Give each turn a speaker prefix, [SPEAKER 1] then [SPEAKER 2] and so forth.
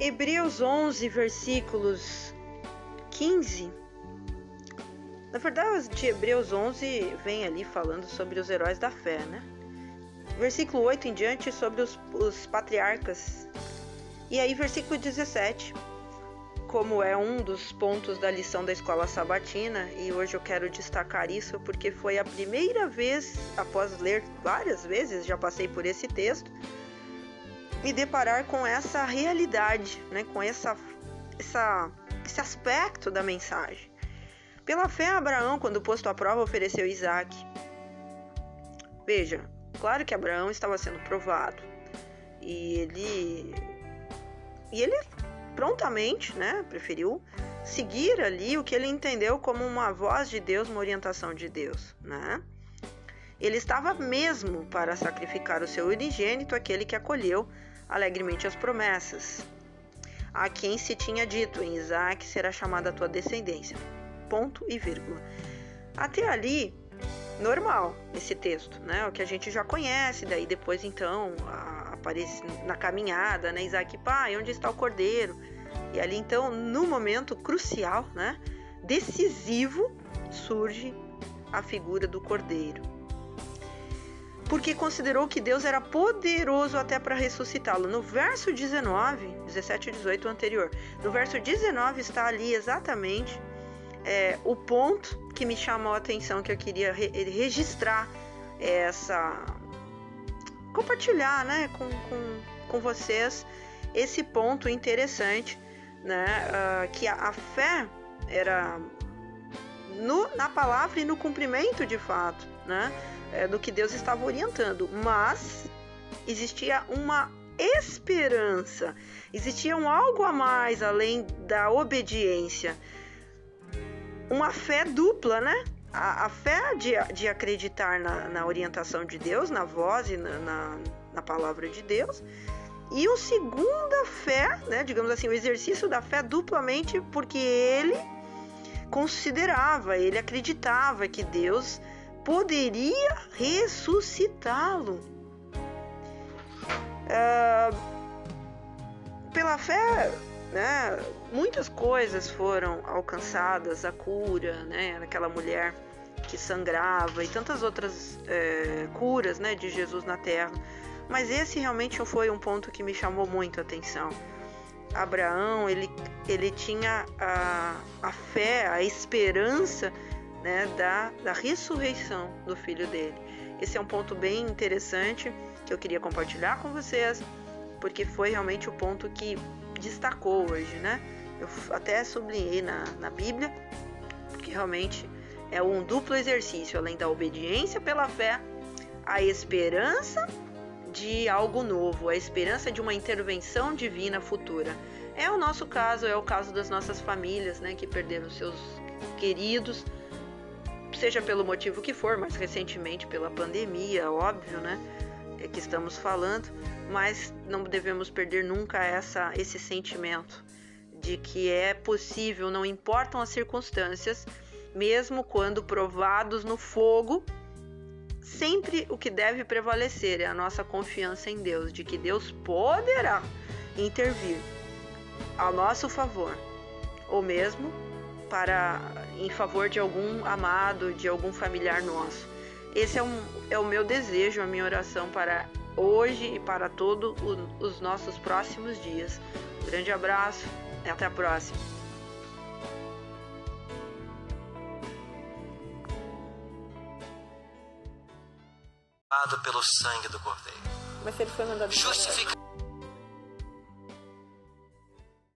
[SPEAKER 1] Hebreus 11, versículos 15. Na verdade, de Hebreus 11 vem ali falando sobre os heróis da fé, né? Versículo 8 em diante sobre os, os patriarcas. E aí, versículo 17, como é um dos pontos da lição da escola sabatina, e hoje eu quero destacar isso porque foi a primeira vez, após ler várias vezes, já passei por esse texto, me deparar com essa realidade, né, com essa, essa, esse aspecto da mensagem. Pela fé, Abraão, quando posto à prova, ofereceu Isaac. Veja, claro que Abraão estava sendo provado e ele e ele prontamente, né, preferiu seguir ali o que ele entendeu como uma voz de Deus, uma orientação de Deus, né? Ele estava mesmo para sacrificar o seu unigênito, aquele que acolheu alegremente as promessas. A quem se tinha dito: em Isaac será chamada a tua descendência. Ponto e vírgula. Até ali, normal esse texto, né? O que a gente já conhece, daí depois então aparece na caminhada, né? Isaac, pai, onde está o cordeiro? E ali então, no momento crucial, né? Decisivo, surge a figura do cordeiro porque considerou que Deus era poderoso até para ressuscitá-lo. No verso 19, 17 e 18 anterior, no verso 19 está ali exatamente é, o ponto que me chamou a atenção, que eu queria re registrar essa. compartilhar né, com, com, com vocês esse ponto interessante, né, uh, que a, a fé era no, na palavra e no cumprimento de fato, né? é, do que Deus estava orientando, mas existia uma esperança, existia um algo a mais além da obediência, uma fé dupla, né? A, a fé de, de acreditar na, na, orientação de Deus, na voz e na, na, na palavra de Deus, e uma segunda fé, né, digamos assim, o exercício da fé duplamente porque ele considerava, ele acreditava que Deus poderia ressuscitá-lo. É, pela fé, né, muitas coisas foram alcançadas, a cura, né, aquela mulher que sangrava e tantas outras é, curas, né, de Jesus na Terra. Mas esse realmente foi um ponto que me chamou muito a atenção. Abraão, ele, ele tinha a, a fé, a esperança né, da, da ressurreição do filho dele. Esse é um ponto bem interessante que eu queria compartilhar com vocês, porque foi realmente o ponto que destacou hoje, né? Eu até sublinhei na, na Bíblia, porque realmente é um duplo exercício, além da obediência pela fé, a esperança de algo novo, a esperança de uma intervenção divina futura. É o nosso caso, é o caso das nossas famílias, né, que perderam seus queridos seja pelo motivo que for, mais recentemente pela pandemia, óbvio, né? É que estamos falando, mas não devemos perder nunca essa, esse sentimento de que é possível, não importam as circunstâncias, mesmo quando provados no fogo, sempre o que deve prevalecer é a nossa confiança em Deus, de que Deus poderá intervir ao nosso favor, ou mesmo para em favor de algum amado, de algum familiar nosso. Esse é, um, é o meu desejo, a minha oração para hoje e para todos os nossos próximos dias. Um grande abraço até a próxima.
[SPEAKER 2] Pelo sangue do Cordeiro.
[SPEAKER 1] Mas ele foi mandado Justifica